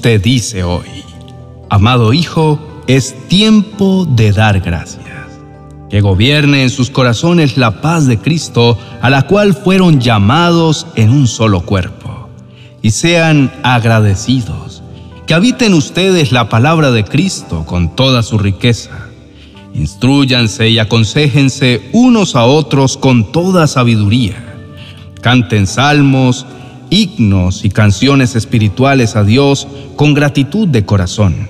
Te dice hoy, amado Hijo, es tiempo de dar gracias. Que gobierne en sus corazones la paz de Cristo, a la cual fueron llamados en un solo cuerpo. Y sean agradecidos. Que habiten ustedes la palabra de Cristo con toda su riqueza. Instruyanse y aconsejense unos a otros con toda sabiduría. Canten salmos, himnos y canciones espirituales a Dios con gratitud de corazón.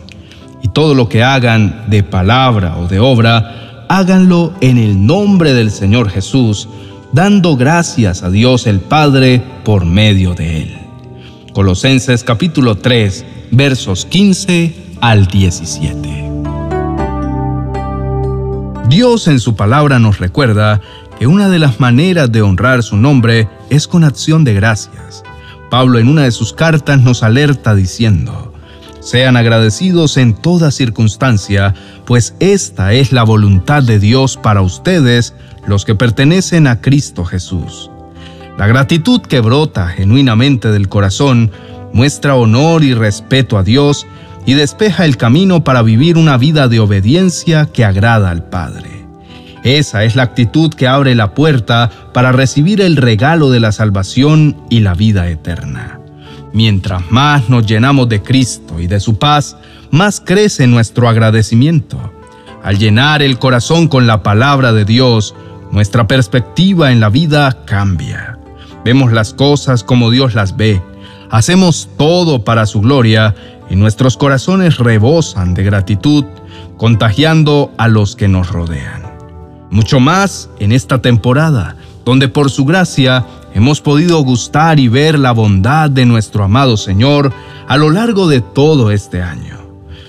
Y todo lo que hagan de palabra o de obra, háganlo en el nombre del Señor Jesús, dando gracias a Dios el Padre por medio de Él. Colosenses capítulo 3, versos 15 al 17. Dios en su palabra nos recuerda que una de las maneras de honrar su nombre es con acción de gracias. Pablo en una de sus cartas nos alerta diciendo, sean agradecidos en toda circunstancia, pues esta es la voluntad de Dios para ustedes, los que pertenecen a Cristo Jesús. La gratitud que brota genuinamente del corazón muestra honor y respeto a Dios y despeja el camino para vivir una vida de obediencia que agrada al Padre. Esa es la actitud que abre la puerta para recibir el regalo de la salvación y la vida eterna. Mientras más nos llenamos de Cristo y de su paz, más crece nuestro agradecimiento. Al llenar el corazón con la palabra de Dios, nuestra perspectiva en la vida cambia. Vemos las cosas como Dios las ve. Hacemos todo para su gloria y nuestros corazones rebosan de gratitud, contagiando a los que nos rodean. Mucho más en esta temporada, donde por su gracia hemos podido gustar y ver la bondad de nuestro amado Señor a lo largo de todo este año.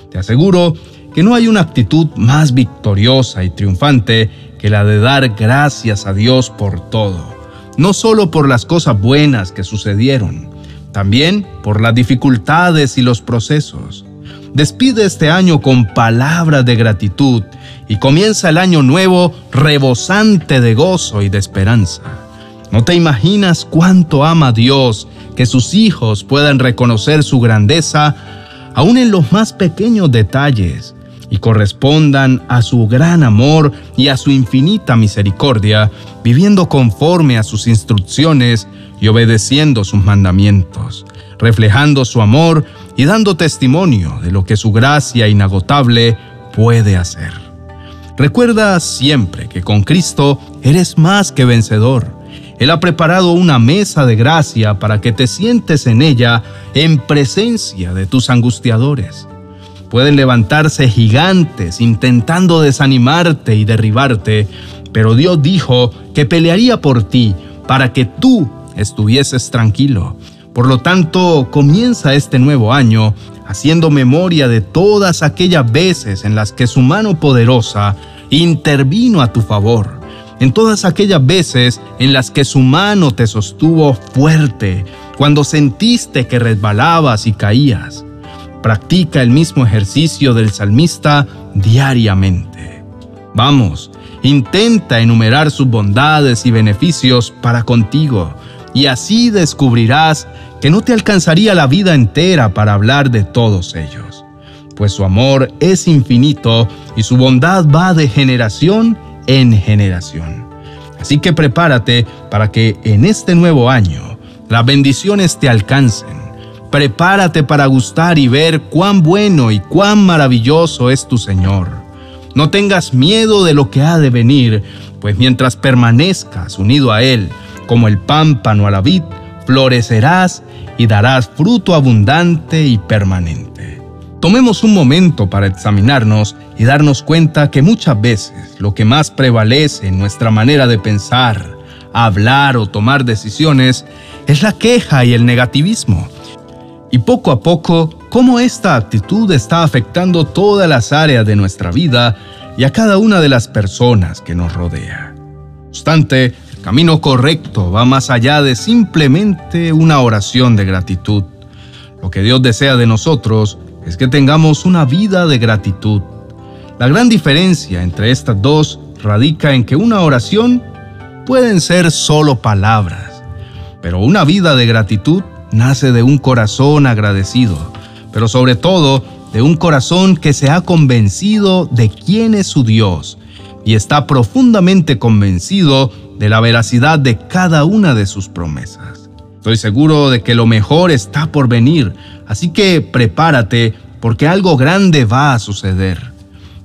Te aseguro que no hay una actitud más victoriosa y triunfante que la de dar gracias a Dios por todo, no solo por las cosas buenas que sucedieron, también por las dificultades y los procesos. Despide este año con palabras de gratitud y comienza el año nuevo rebosante de gozo y de esperanza. No te imaginas cuánto ama Dios que sus hijos puedan reconocer su grandeza aún en los más pequeños detalles y correspondan a su gran amor y a su infinita misericordia, viviendo conforme a sus instrucciones y obedeciendo sus mandamientos, reflejando su amor y dando testimonio de lo que su gracia inagotable puede hacer. Recuerda siempre que con Cristo eres más que vencedor. Él ha preparado una mesa de gracia para que te sientes en ella en presencia de tus angustiadores. Pueden levantarse gigantes intentando desanimarte y derribarte, pero Dios dijo que pelearía por ti para que tú estuvieses tranquilo. Por lo tanto, comienza este nuevo año haciendo memoria de todas aquellas veces en las que su mano poderosa intervino a tu favor, en todas aquellas veces en las que su mano te sostuvo fuerte, cuando sentiste que resbalabas y caías. Practica el mismo ejercicio del salmista diariamente. Vamos, intenta enumerar sus bondades y beneficios para contigo y así descubrirás que no te alcanzaría la vida entera para hablar de todos ellos, pues su amor es infinito y su bondad va de generación en generación. Así que prepárate para que en este nuevo año las bendiciones te alcancen. Prepárate para gustar y ver cuán bueno y cuán maravilloso es tu Señor. No tengas miedo de lo que ha de venir, pues mientras permanezcas unido a Él, como el pámpano a la vid, florecerás y darás fruto abundante y permanente. Tomemos un momento para examinarnos y darnos cuenta que muchas veces lo que más prevalece en nuestra manera de pensar, hablar o tomar decisiones es la queja y el negativismo. Y poco a poco, cómo esta actitud está afectando todas las áreas de nuestra vida y a cada una de las personas que nos rodea. No obstante, camino correcto va más allá de simplemente una oración de gratitud. Lo que Dios desea de nosotros es que tengamos una vida de gratitud. La gran diferencia entre estas dos radica en que una oración pueden ser solo palabras, pero una vida de gratitud nace de un corazón agradecido, pero sobre todo de un corazón que se ha convencido de quién es su Dios y está profundamente convencido de la veracidad de cada una de sus promesas. Estoy seguro de que lo mejor está por venir, así que prepárate porque algo grande va a suceder.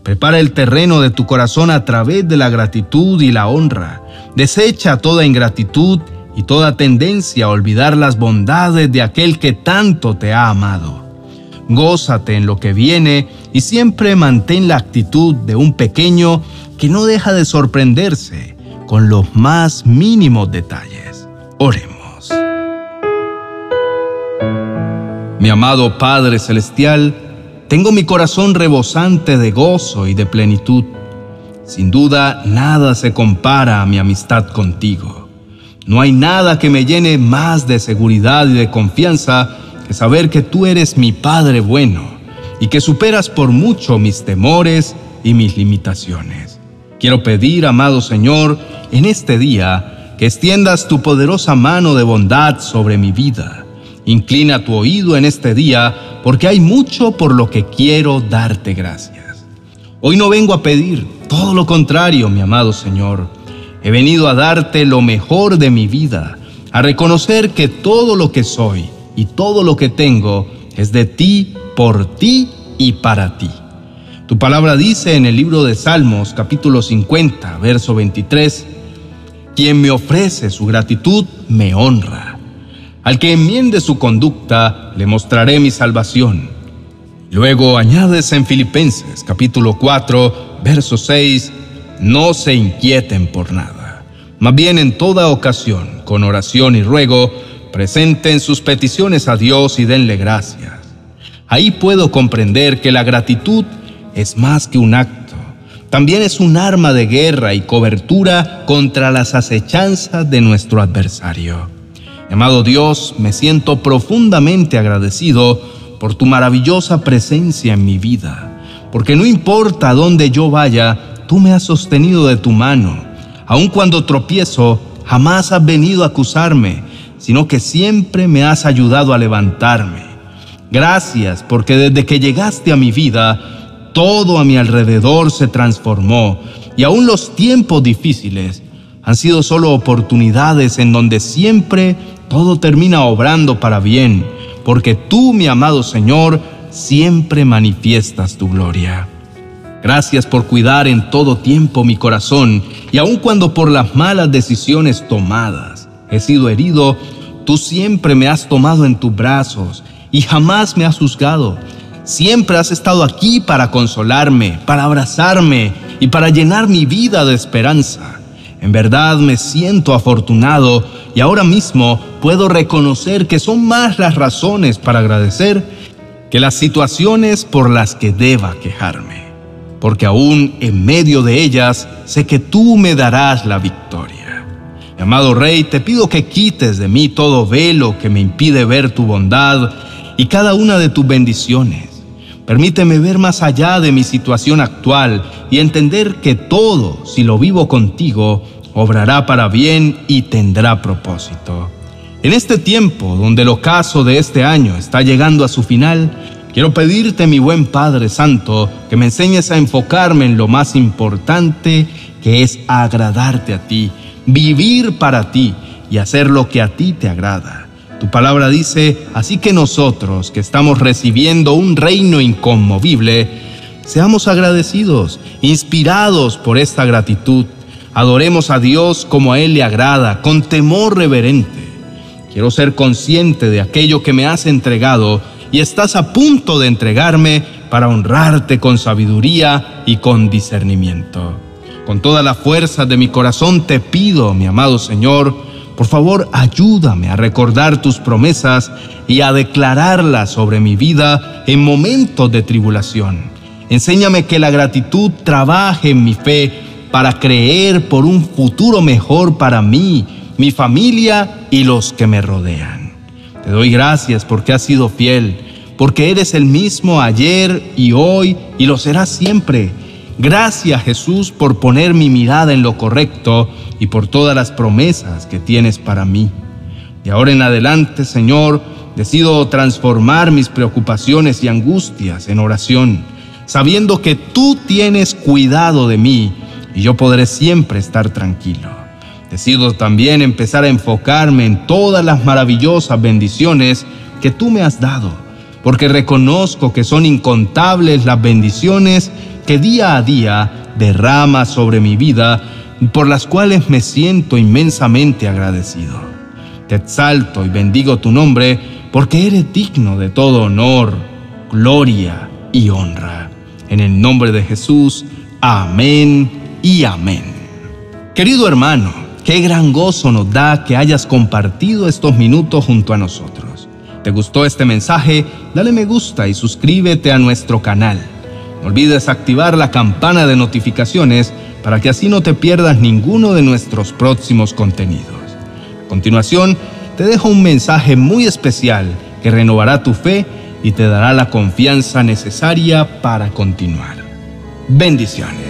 Prepara el terreno de tu corazón a través de la gratitud y la honra. Desecha toda ingratitud y toda tendencia a olvidar las bondades de aquel que tanto te ha amado. Gózate en lo que viene y siempre mantén la actitud de un pequeño que no deja de sorprenderse con los más mínimos detalles. Oremos. Mi amado Padre Celestial, tengo mi corazón rebosante de gozo y de plenitud. Sin duda, nada se compara a mi amistad contigo. No hay nada que me llene más de seguridad y de confianza que saber que tú eres mi Padre bueno y que superas por mucho mis temores y mis limitaciones. Quiero pedir, amado Señor, en este día, que extiendas tu poderosa mano de bondad sobre mi vida. Inclina tu oído en este día, porque hay mucho por lo que quiero darte gracias. Hoy no vengo a pedir, todo lo contrario, mi amado Señor. He venido a darte lo mejor de mi vida, a reconocer que todo lo que soy y todo lo que tengo es de ti, por ti y para ti. Tu palabra dice en el libro de Salmos capítulo 50, verso 23, quien me ofrece su gratitud me honra. Al que enmiende su conducta le mostraré mi salvación. Luego añades en Filipenses capítulo 4, verso 6, no se inquieten por nada. Más bien en toda ocasión, con oración y ruego, Presenten sus peticiones a Dios y denle gracias. Ahí puedo comprender que la gratitud es más que un acto. También es un arma de guerra y cobertura contra las acechanzas de nuestro adversario. Amado Dios, me siento profundamente agradecido por tu maravillosa presencia en mi vida, porque no importa dónde yo vaya, tú me has sostenido de tu mano. Aun cuando tropiezo, jamás has venido a acusarme sino que siempre me has ayudado a levantarme. Gracias porque desde que llegaste a mi vida, todo a mi alrededor se transformó y aún los tiempos difíciles han sido solo oportunidades en donde siempre todo termina obrando para bien, porque tú, mi amado Señor, siempre manifiestas tu gloria. Gracias por cuidar en todo tiempo mi corazón y aun cuando por las malas decisiones tomadas he sido herido, tú siempre me has tomado en tus brazos y jamás me has juzgado. Siempre has estado aquí para consolarme, para abrazarme y para llenar mi vida de esperanza. En verdad me siento afortunado y ahora mismo puedo reconocer que son más las razones para agradecer que las situaciones por las que deba quejarme. Porque aún en medio de ellas sé que tú me darás la victoria. Amado Rey, te pido que quites de mí todo velo que me impide ver tu bondad y cada una de tus bendiciones. Permíteme ver más allá de mi situación actual y entender que todo, si lo vivo contigo, obrará para bien y tendrá propósito. En este tiempo, donde el ocaso de este año está llegando a su final, quiero pedirte, mi buen Padre Santo, que me enseñes a enfocarme en lo más importante, que es agradarte a ti vivir para ti y hacer lo que a ti te agrada. Tu palabra dice, así que nosotros que estamos recibiendo un reino inconmovible, seamos agradecidos, inspirados por esta gratitud. Adoremos a Dios como a Él le agrada, con temor reverente. Quiero ser consciente de aquello que me has entregado y estás a punto de entregarme para honrarte con sabiduría y con discernimiento. Con toda la fuerza de mi corazón te pido, mi amado Señor, por favor ayúdame a recordar tus promesas y a declararlas sobre mi vida en momentos de tribulación. Enséñame que la gratitud trabaje en mi fe para creer por un futuro mejor para mí, mi familia y los que me rodean. Te doy gracias porque has sido fiel, porque eres el mismo ayer y hoy y lo serás siempre Gracias Jesús por poner mi mirada en lo correcto y por todas las promesas que tienes para mí. De ahora en adelante, Señor, Decido transformar mis preocupaciones y angustias en oración, sabiendo que tú tienes cuidado de mí y yo podré siempre estar tranquilo. Decido también empezar a enfocarme en todas las maravillosas bendiciones que tú me has dado, porque reconozco que son incontables las bendiciones que día a día derramas sobre mi vida, por las cuales me siento inmensamente agradecido. Te exalto y bendigo tu nombre, porque eres digno de todo honor, gloria y honra. En el nombre de Jesús, amén y amén. Querido hermano, qué gran gozo nos da que hayas compartido estos minutos junto a nosotros. ¿Te gustó este mensaje? Dale me gusta y suscríbete a nuestro canal. No olvides activar la campana de notificaciones para que así no te pierdas ninguno de nuestros próximos contenidos. A continuación, te dejo un mensaje muy especial que renovará tu fe y te dará la confianza necesaria para continuar. Bendiciones.